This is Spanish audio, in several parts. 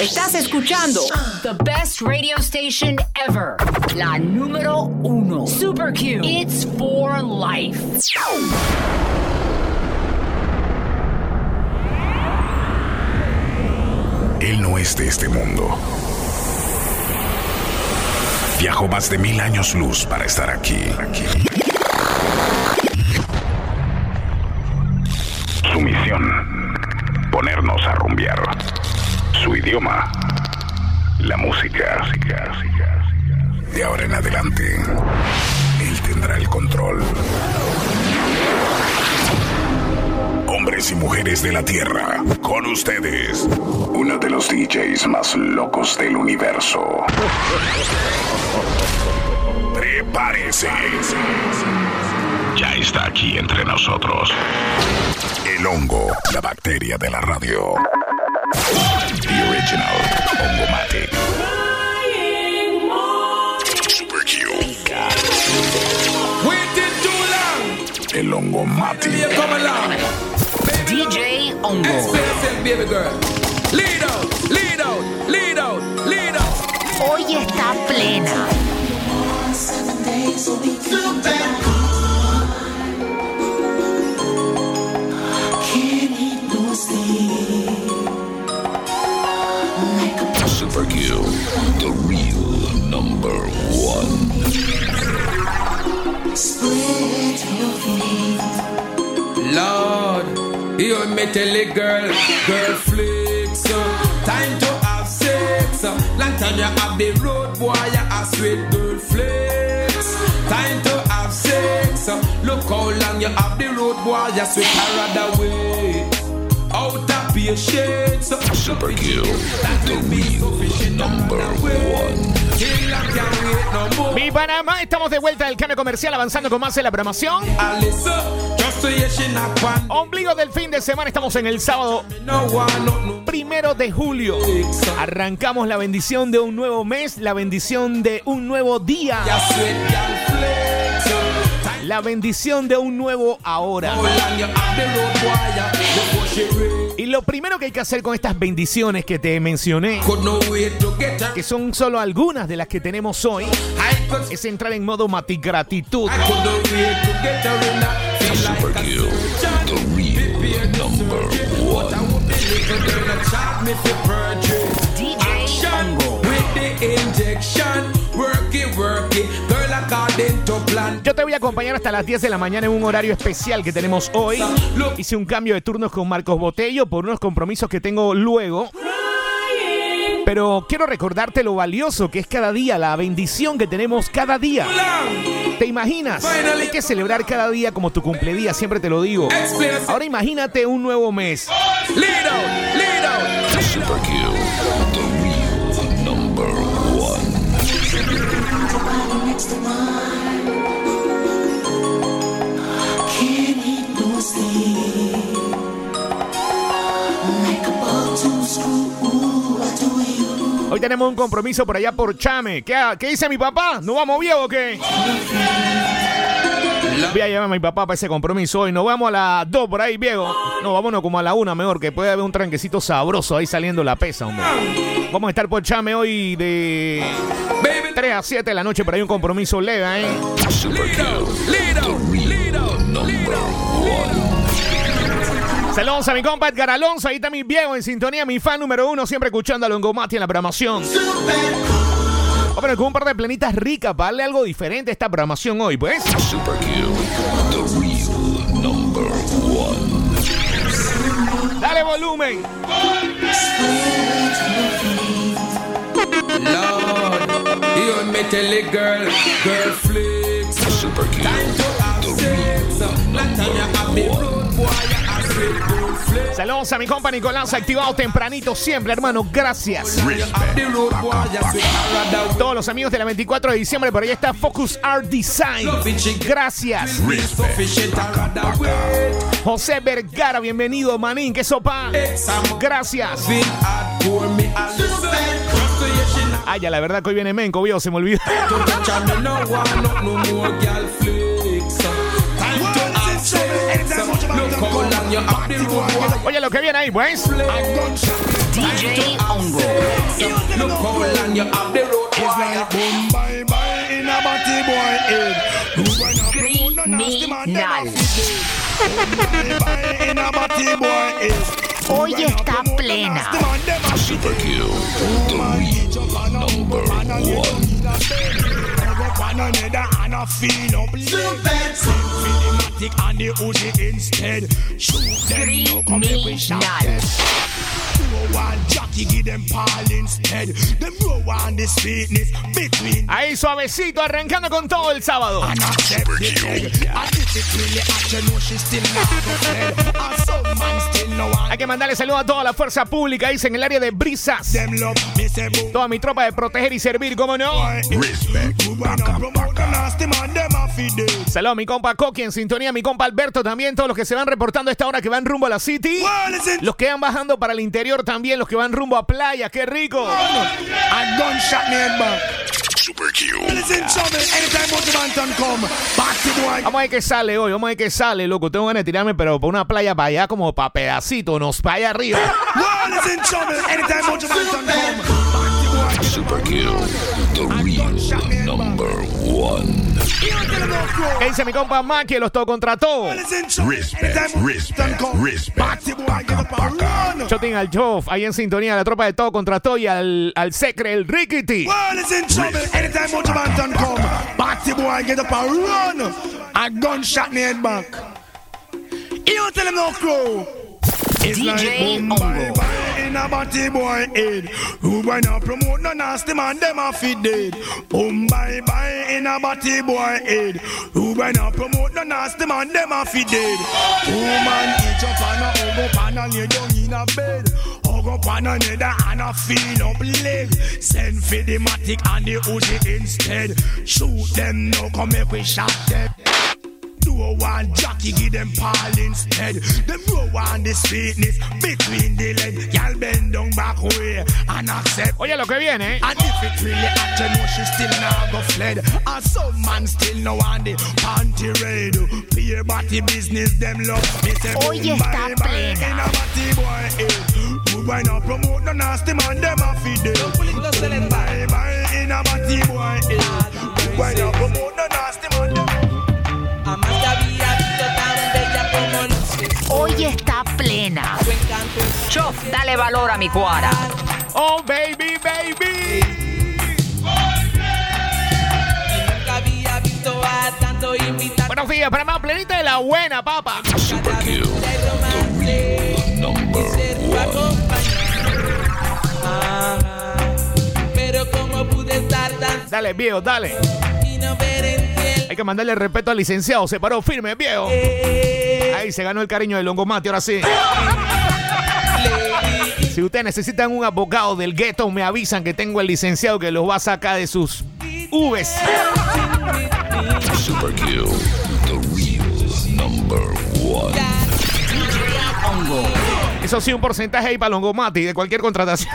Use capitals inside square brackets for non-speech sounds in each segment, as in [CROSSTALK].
Estás escuchando The Best Radio Station Ever. La número uno. Super Q. It's for life. Él no es de este mundo. Viajó más de mil años luz para estar aquí. aquí. Su misión, ponernos a rumbear. Su idioma, la música. De ahora en adelante, él tendrá el control. Hombres y mujeres de la Tierra, con ustedes, uno de los DJs más locos del universo. Prepárese. Ya está aquí entre nosotros. El hongo, la bacteria de la radio. The original Hongomatic. Super Q. Waiting too long. El Hongomatic. You come along. DJ Ongo. Explain yourself, baby girl. Lead out, lead out, lead out, lead out. Hoy está plena. Super Q. The real number one. Lord, you me tell a girl, girl flicks. uh, Time to have sex. Long time you have the road boy, you a sweet girl flicks. Time to have sex. Look how long you have the road boy, you sweet her way. Out of patience. Super Q. The real number one. Mi Panamá, estamos de vuelta del cambio comercial avanzando con más en la programación. Ombligo del fin de semana, estamos en el sábado primero de julio. Arrancamos la bendición de un nuevo mes, la bendición de un nuevo día, la bendición de un nuevo ahora. Lo primero que hay que hacer con estas bendiciones que te mencioné, que son solo algunas de las que tenemos hoy, es entrar en modo. DJ Ongo. Yo te voy a acompañar hasta las 10 de la mañana en un horario especial que tenemos hoy. Hice un cambio de turnos con Marcos Botello por unos compromisos que tengo luego. Pero quiero recordarte lo valioso que es cada día, la bendición que tenemos cada día. ¿Te imaginas? Hay que celebrar cada día como tu cumpleaños, siempre te lo digo. Ahora imagínate un nuevo mes. Super Hoy tenemos un compromiso por allá por Chame. ¿Qué, dice mi papá? ¿No vamos bien o qué? Voy a llevar a mi papá para ese compromiso hoy. Nos vamos a las 2 por ahí, viejo. No, vámonos como a la 1 mejor, que puede haber un tranquecito sabroso ahí saliendo la pesa, hombre. Vamos a estar por Chame hoy de 3 a 7 de la noche, por ahí un compromiso ¿eh? Number one. Saludos a mi compa Edgar Alonso, ahí está mi viejo en sintonía, mi fan número uno, siempre escuchando a Longomati en la programación. Hombre, con un par de plenitas ricas para darle algo diferente a esta programación hoy, pues. Super. The real number one. Dale volumen. Lord, you me tell a girl, girl flicks. Super Q. Time to have The sex. real Long time you have the number road boy, you a sweet girl flicks. Saludos a mi compa Nicolás, activado tempranito siempre, hermano. Gracias. Todos los amigos de la 24 de diciembre, por ahí está Focus Art Design. Gracias. José Vergara, bienvenido, manín. ¿Qué sopa? Gracias. Ya, la verdad que hoy viene Menco, viejo, se me olvidó. Oye, lo que viene ahí, pues. DJ Ongo. Hoy está plena. Super Q, the real number one. and I feel up Cinematic and the Uzi instead Shoot them no come here we shot Ahí suavecito, arrancando con todo el sábado. Hay que mandarle saludo a toda la fuerza pública, dice en el área de brisas. Toda mi tropa de proteger y servir, ¿cómo no? Saludos a mi compa Coqui en sintonía, mi compa Alberto también, todos los que se van reportando a esta hora que van rumbo a la City. Los que van bajando para el interior también, los que van rumbo a playa, qué rico. A gunshot me head back Super Q. Vamos a ver qué sale hoy, vamos a ver qué sale, loco. Tengo ganas de tirarme, pero por una playa para allá, como para pedacito, nos para allá arriba. Super Q, the real number one. ¿Qué dice mi compa Maki? Los todo contra todo. Listen trouble Respect, Anytime respect, Motivanton come respect. Back to boy Get up and run Shoting al Joff, ahí en sintonía, la tropa de todo contra todo y al, al Secre, el Rickety. DJ like in a body boy head. Who when I promote no nasty man, them a fit dead. Boom, bye, bye, in a body boy head. Who when I promote no nasty man, them a fit dead. Woman, eat up and a hug up and a lay down in a bed. Hug up on another and a feel up leg. Send for the matic and the Uzi instead. Shoot them now, come make we shot them. Do a one jockey, give them Paul instead. Them row on the sweetness between the leg. Y'all bend down back way and accept. Oye, lo que viene, ¿eh? And if it really hot, you know she still not go fled. And some man still no on the panty raid. Pay body business, them love. Me say, Hoy está bye, bye, plena. in a body boy, eh. Good boy, now promote no nasty man, them a feed them. Bye, bye, in a body boy, eh. Good boy, now promote no nasty Hoy está plena. Chof, dale valor a mi cuara. Oh, baby, baby. y nunca había visto a tanto invitar. Buenos días, para más plenita de la buena, papa. Super Q, de the romance real number ser tu one. acompañante. Ajá. Pero como pude estar tan Dale, viejo, dale. y no ver que mandarle respeto al licenciado. Se paró firme, viejo. que Ahí se ganó el cariño de Longomate, ahora sí. [LAUGHS] Si ustedes necesitan un abogado del gueto, me avisan que tengo el licenciado que los va a sacar de sus Vs. Super Q, the real number one. Eso sí, un porcentaje ahí para Longomati de cualquier contratación.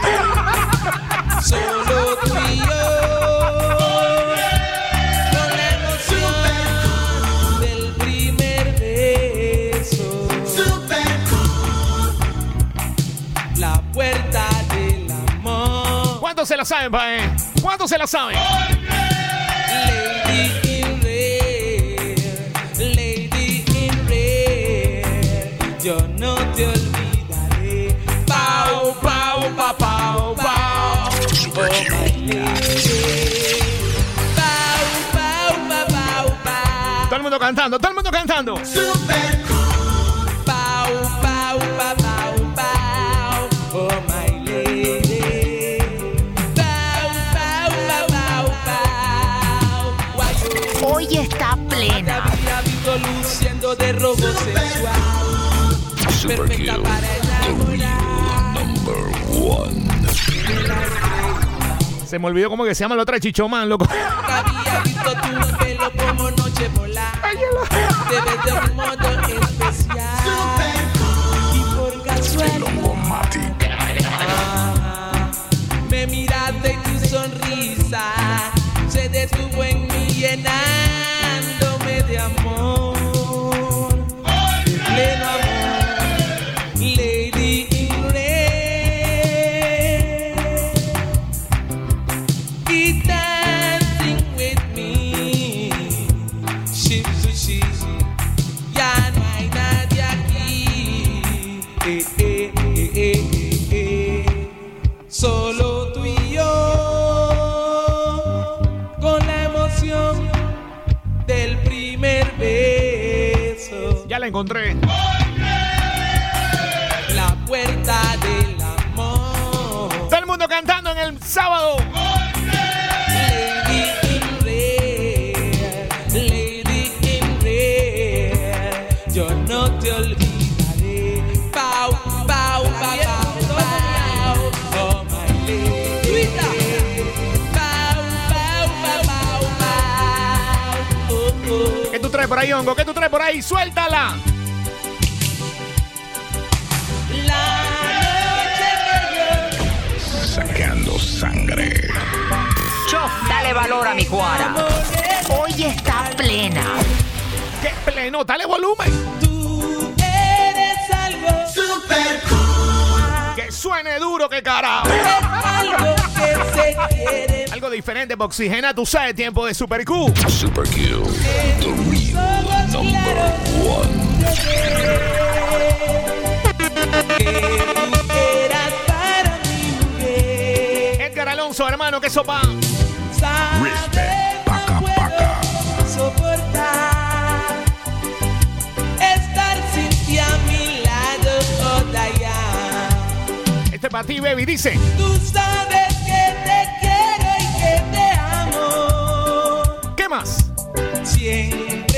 Solo tú y yo. ¿Cuántos se la saben, pa' eh? ¿Cuántos se la saben? Lady in red. Lady in red. Yo no te olvidaré. Pau, pau, pa, pau, pau. Super Oh, my lady. Pau, pau, pa, pau, pau. Todo el mundo cantando, todo el mundo cantando. Pau, Super para the number one. Se me olvidó cómo que se llama la otra chichomán, loco. Nunca había visto tu pelo como noche polar. Te ves de un modo la encontré. La puerta del amor. Todo el mundo cantando en el sábado. Lady in red, lady in red. Yo no te olvidaré. Pau, pau, pau, pau, pau. My lady. Pau, pau, pau, pau, pau. ¿Qué tú traes por ahí, hongo? ¿Qué por ahí? ¡Suéltala! La noche Sacando sangre. Cho, dale valor a mi cuara. Hoy está plena. ¡Qué pleno! ¡Dale volumen! Tú eres algo super ¡Que suene duro, que carajo! algo que se quiere. Algo diferente, Oxigena, tú sabes, tiempo de Super Q. Super Q. Number one. Edgar Alonso, hermano, que sopa. Sabes Respect. no Paca, puedo paca. soportar estar sin ti a mi lado toda ya. Este para ti, baby, dice. Tú sabes que te quiero y que te amo. ¿Qué más? Siempre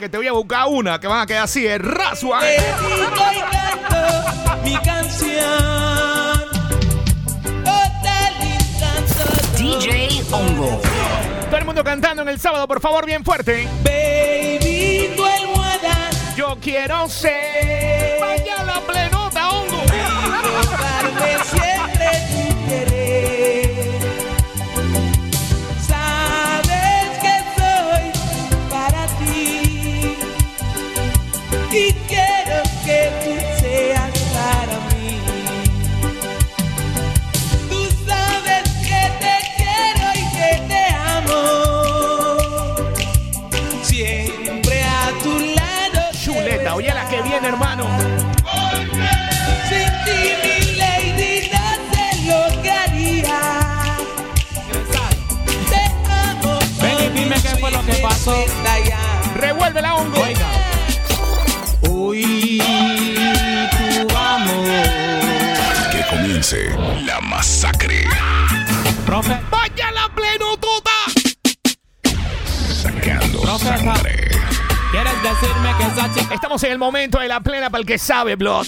que te voy a buscar una que van a quedar así, es rasua. Mi canción. DJ Hongo. Todo el mundo cantando en el sábado, por favor, bien fuerte. Baby, tu almohada Yo quiero ser. Revuelve la hongo. Oiga. Uy, tu amor. Que comience la masacre. Profe, Vaya la plenotota. Sacando Profeta. sangre. ¿quieres decirme que esa chica... Estamos en el momento de la plena para el que sabe, Blood.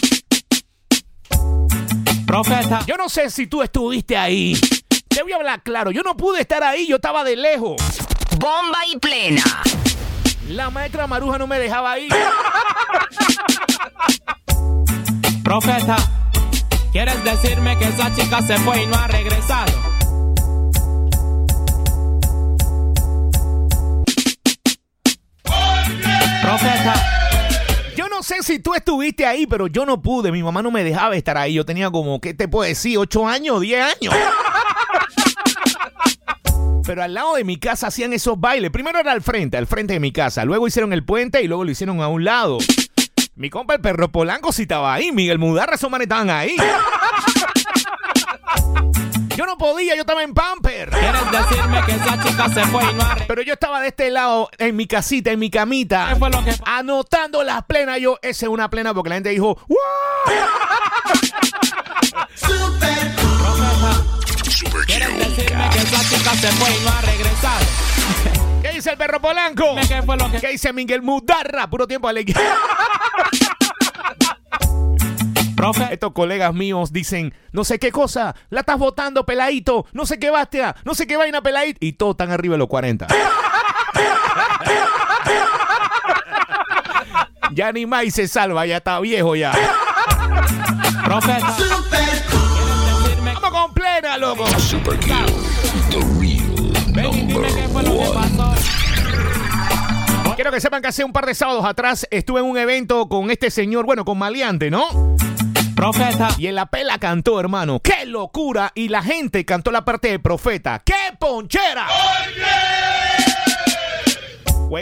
Profeta, Yo no sé si tú estuviste ahí. Te voy a hablar claro. Yo no pude estar ahí. Yo estaba de lejos. Bomba y plena. La maestra Maruja no me dejaba ir. [LAUGHS] profeta, ¿quieres decirme que esa chica se fue y no ha regresado? Profeta, Yo no sé si tú estuviste ahí, pero yo no pude. Mi mamá no me dejaba estar ahí. Yo tenía como, ¿qué te puedo decir? ¿8 años? ¿10 años? Pero al lado de mi casa hacían esos bailes. Primero era al frente, al frente de mi casa. Luego hicieron el puente y luego lo hicieron a un lado. Mi compa el perro Polanco sí estaba ahí. Miguel Mudarra, esos manes estaban ahí. Yo no podía, yo estaba en Pamper. ¿quieres decirme que esa chica se fue y no? Pero yo estaba de este lado, en mi casita, en mi camita. ¿Qué fue lo que Anotando las plenas, yo, esa es una plena porque la gente dijo, ¡Wow! Super ¿quieres Q. decirme que esa chica se fue y no ha regresado? ¿Qué dice el perro Polanco? ¿Qué fue lo que... ¿Qué dice Miguel Mudarra? Puro tiempo de alegría. [LAUGHS] Profe, Estos colegas míos dicen, no sé qué cosa, la estás votando, peladito, no sé qué bastia, no sé qué vaina, peladito, y todos están arriba de los 40. [LAUGHS] ya ni más se salva, ya está viejo ya. profeta, ¿quieres decirme Loco. Super. The real Ven dime qué fue lo que number one. pasó. Quiero que sepan que hace un par de sábados atrás estuve en un evento con este señor, bueno, con Maleante, ¿no? Profeta. Y en la pela cantó, hermano. ¡Qué locura! Y la gente cantó la parte de profeta. ¡Qué ponchera!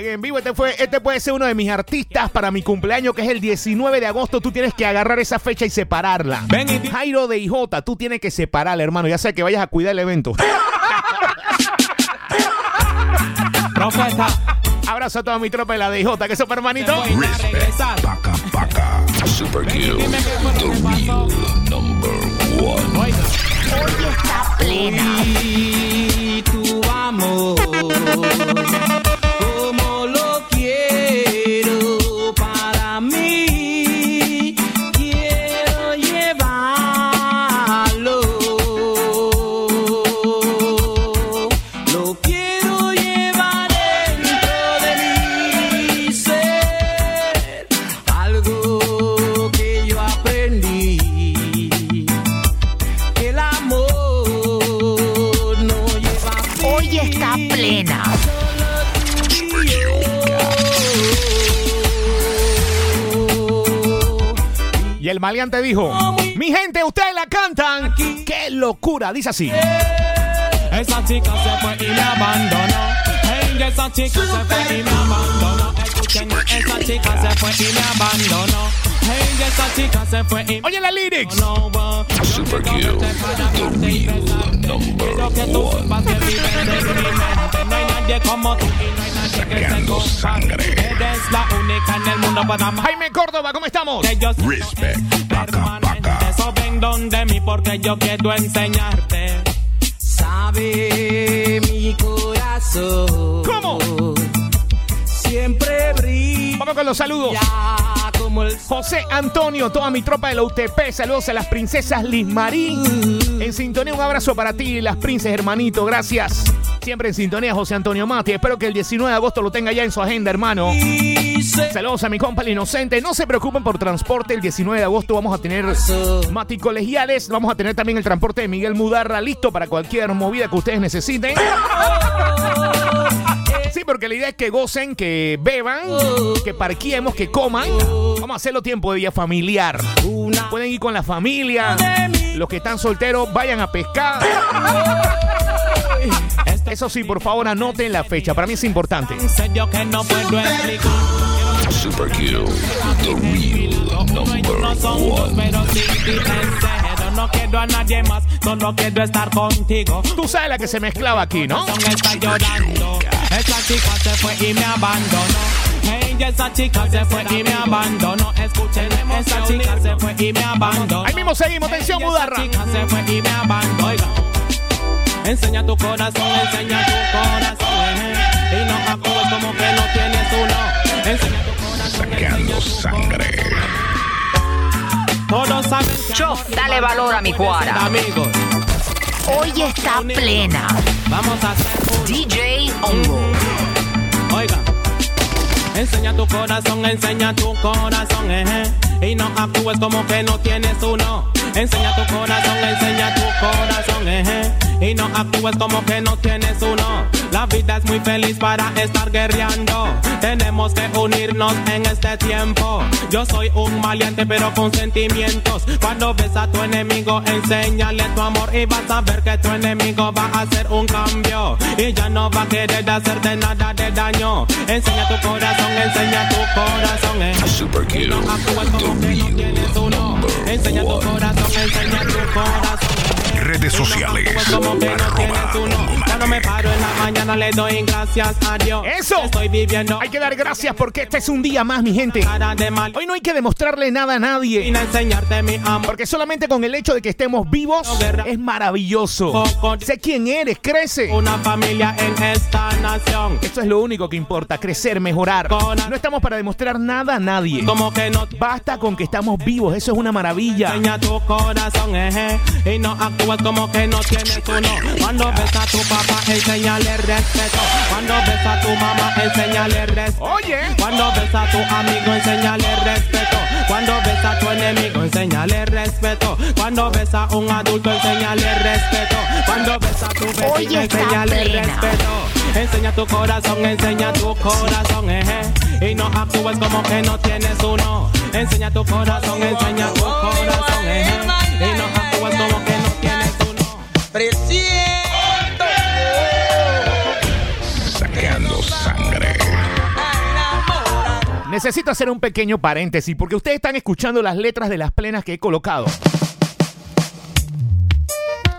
Jueguen en vivo, este, fue, este puede ser uno de mis artistas para mi cumpleaños, que es el 19 de agosto. Tú tienes que agarrar esa fecha y separarla. Ven y di- Jairo de IJ, tú tienes que separarla, hermano. Ya sea que vayas a cuidar el evento. Profeta. Abrazo a toda mi tropa de la DJ, que son hermanito. Paca, paca. Super lo que pasó. Number one. Oiga. Hoy está plena. Y tu amor, el maleante dijo: Mi gente, ustedes la cantan. ¡Qué locura! Dice así. Esa chica se fue y me abandonó. Hey, esa chica se fue y me abandonó. Escuchen, esa chica se fue y me abandonó. Hey, esa chica se fue y me Oye la lyrics. abandonó. Yo Super quiero Q. verte para The amarte y real besarte. number Quiero que tú one. sepas que vives en mi mente. No hay nadie como tú y no hay nadie que te Sacando compare. sangre. Eres la única Jaime Córdoba, ¿cómo estamos? Respect. Eso ven donde mí porque yo quiero enseñarte. Sabe mi corazón. ¿Cómo? Siempre brilla Vamos con los saludos. como el sol. José Antonio, toda mi tropa de la UTP, saludos a las princesas Liz Marín. En sintonía, un abrazo para ti, las princesas, hermanito, gracias. Siempre en sintonía, José Antonio Mati. Espero que el 19 de agosto lo tenga ya en su agenda, hermano. Saludos a mi compa el inocente. No se preocupen por transporte. El 19 de agosto vamos a tener Mati Colegiales. Vamos a tener también el transporte de Miguel Mudarra listo para cualquier movida que ustedes necesiten. Sí, porque la idea es que gocen, que beban, que parqueemos, que coman. Vamos a hacerlo tiempo de día familiar. Pueden ir con la familia. Los que están solteros, vayan a pescar. Eso sí, por favor, anoten la fecha. Para mí es importante. Super Q. The real number one. No quiero a nadie más, solo quiero estar contigo. Tú sabes la que se mezclaba aquí, ¿no? Son está llorando. Esa chica se fue y me abandonó. Hey, esa chica se fue y me abandonó. Escuchen, esa chica se fue y me abandonó. Ahí mismo seguimos. Atención, Hey, esa Mudarra. chica se fue y me abandonó. Oiga. Enseña tu corazón, enseña tu corazón. Y no actúes como que no tienes uno. Enseña tu corazón. Sacando sangre. Todos saben que Cho, amor y dale valor a mi cuara. Amigos, Hoy está plena. vamos a hacer un DJ Hongo. Oiga, enseña tu corazón, enseña tu corazón, eh, eh, y no actúes como que no tienes uno. Enseña tu corazón, enseña tu corazón, eh, eh, y no actúes como que no tienes uno. La vida es muy feliz para estar guerreando. Tenemos que unirnos en este tiempo. Yo soy un valiente pero con sentimientos. Cuando ves a tu enemigo, enséñale tu amor y vas a ver que tu enemigo va a hacer un cambio y ya no va a querer hacerte nada de daño. Enseña tu corazón, enseña tu corazón, eh. Super Q. No actúes como que no tienes uno. Enseña tu corazón, enseña tu corazón. Redes sociales. actúes como que no Arroba tienes uno. Hongo Cuando me Mate. paro en la mañana le doy gracias a Dios. ¡Eso! Estoy viviendo Hay que dar gracias porque este es un día más, mi gente. cara de mal. Hoy no hay que demostrarle nada a nadie. Vine a enseñarte mi amor. Porque solamente con el hecho de que estemos vivos es maravilloso. Sé quién eres, crece. Una familia en esta nación. Esto es lo único que importa, crecer, mejorar. No estamos para demostrar nada a nadie. Como que no Basta con que estamos vivos, eso es una maravilla. Enseña tu corazón, eh, eh, y no actúes como que no tienes uno. Cuando ves a tu papá, enséñale respeto. Cuando ves a tu mamá, enséñale respeto. Oye, Cuando ves a tu amigo, enséñale respeto. Cuando ves a tu enemigo, enséñale respeto. Cuando ves a un adulto, enséñale respeto. Cuando ves a tu vecino, plena. respeto. Enseña tu corazón, enseña tu corazón, eh. Y no actúes como que no tienes uno. Enseña tu corazón, enseña tu corazón, eh. Y no actúes como que. Presiento. Sacando sangre. Necesito hacer un pequeño paréntesis porque ustedes están escuchando las letras de las plenas que he colocado.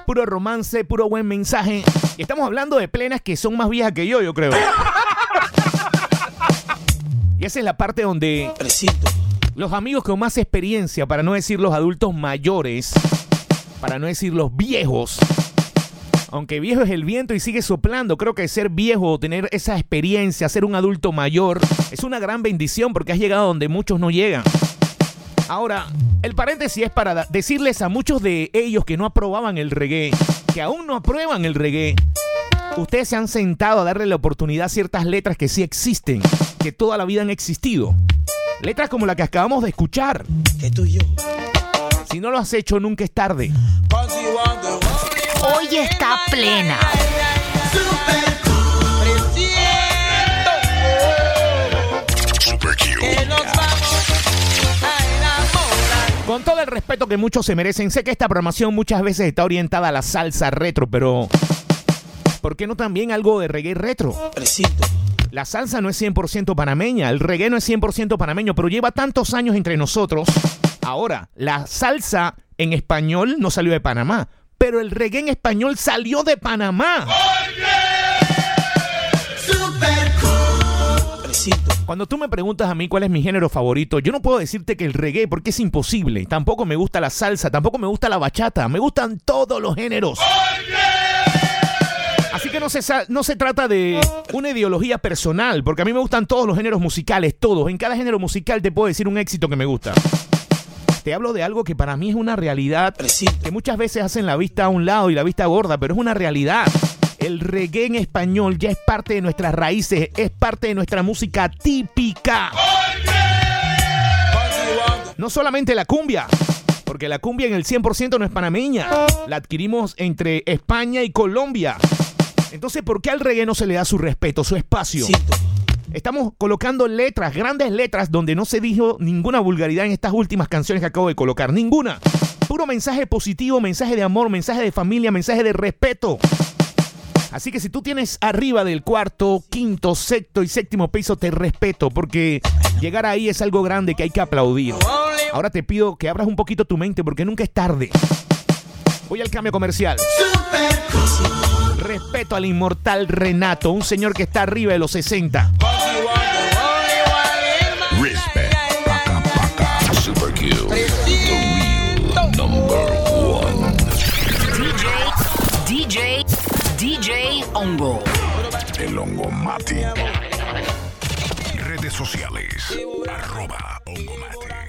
Puro romance, puro buen mensaje. Y estamos hablando de plenas que son más viejas que yo, yo creo. Y esa es la parte donde Presiento. los amigos con más experiencia, para no decir los adultos mayores, para no decir los viejos, aunque viejo es el viento y sigue soplando, creo que ser viejo, tener esa experiencia, ser un adulto mayor, es una gran bendición porque has llegado donde muchos no llegan. Ahora, el paréntesis es para decirles a muchos de ellos que no aprobaban el reggae, que aún no aprueban el reggae, ustedes se han sentado a darle la oportunidad a ciertas letras que sí existen, que toda la vida han existido. Letras como la que acabamos de escuchar. Que tú yo. Si no lo has hecho, nunca es tarde. Hoy está plena. Con todo el respeto que muchos se merecen, sé que esta programación muchas veces está orientada a la salsa retro, pero ¿por qué no también algo de reggae retro? Presiento. La salsa no es 100% panameña, el reggae no es 100% panameño, pero lleva tantos años entre nosotros. Ahora, la salsa en español no salió de Panamá, pero el reggae en español salió de Panamá. Super cool. Presiento. Cuando tú me preguntas a mí cuál es mi género favorito, yo no puedo decirte que el reggae porque es imposible. Tampoco me gusta la salsa, tampoco me gusta la bachata, me gustan todos los géneros. Así que no se, no se trata de una ideología personal, porque a mí me gustan todos los géneros musicales, todos. En cada género musical te puedo decir un éxito que me gusta. Te hablo de algo que para mí es una realidad que muchas veces hacen la vista a un lado y la vista gorda, pero es una realidad. El reggae en español ya es parte de nuestras raíces, es parte de nuestra música típica. No solamente la cumbia, porque la cumbia en el 100% no es panameña. La adquirimos entre España y Colombia. Entonces, ¿por qué al reggae no se le da su respeto, su espacio? Presiento. Estamos colocando letras, grandes letras, donde no se dijo ninguna vulgaridad en estas últimas canciones que acabo de colocar. Ninguna. Puro mensaje positivo, mensaje de amor, mensaje de familia, mensaje de respeto. Así que si tú tienes arriba del cuarto, quinto, sexto y séptimo piso, te respeto, porque llegar ahí es algo grande que hay que aplaudir. Ahora te pido que abras un poquito tu mente, porque nunca es tarde. Voy al cambio comercial. super. Respeto al inmortal Renato, un señor que está arriba de los 60. Cause you want the only one in my Respect. Paca, paca. Super Q. The real number one. DJ, DJ, DJ Ongo. El hongo Mati. Redes sociales. Arroba hongo Mati.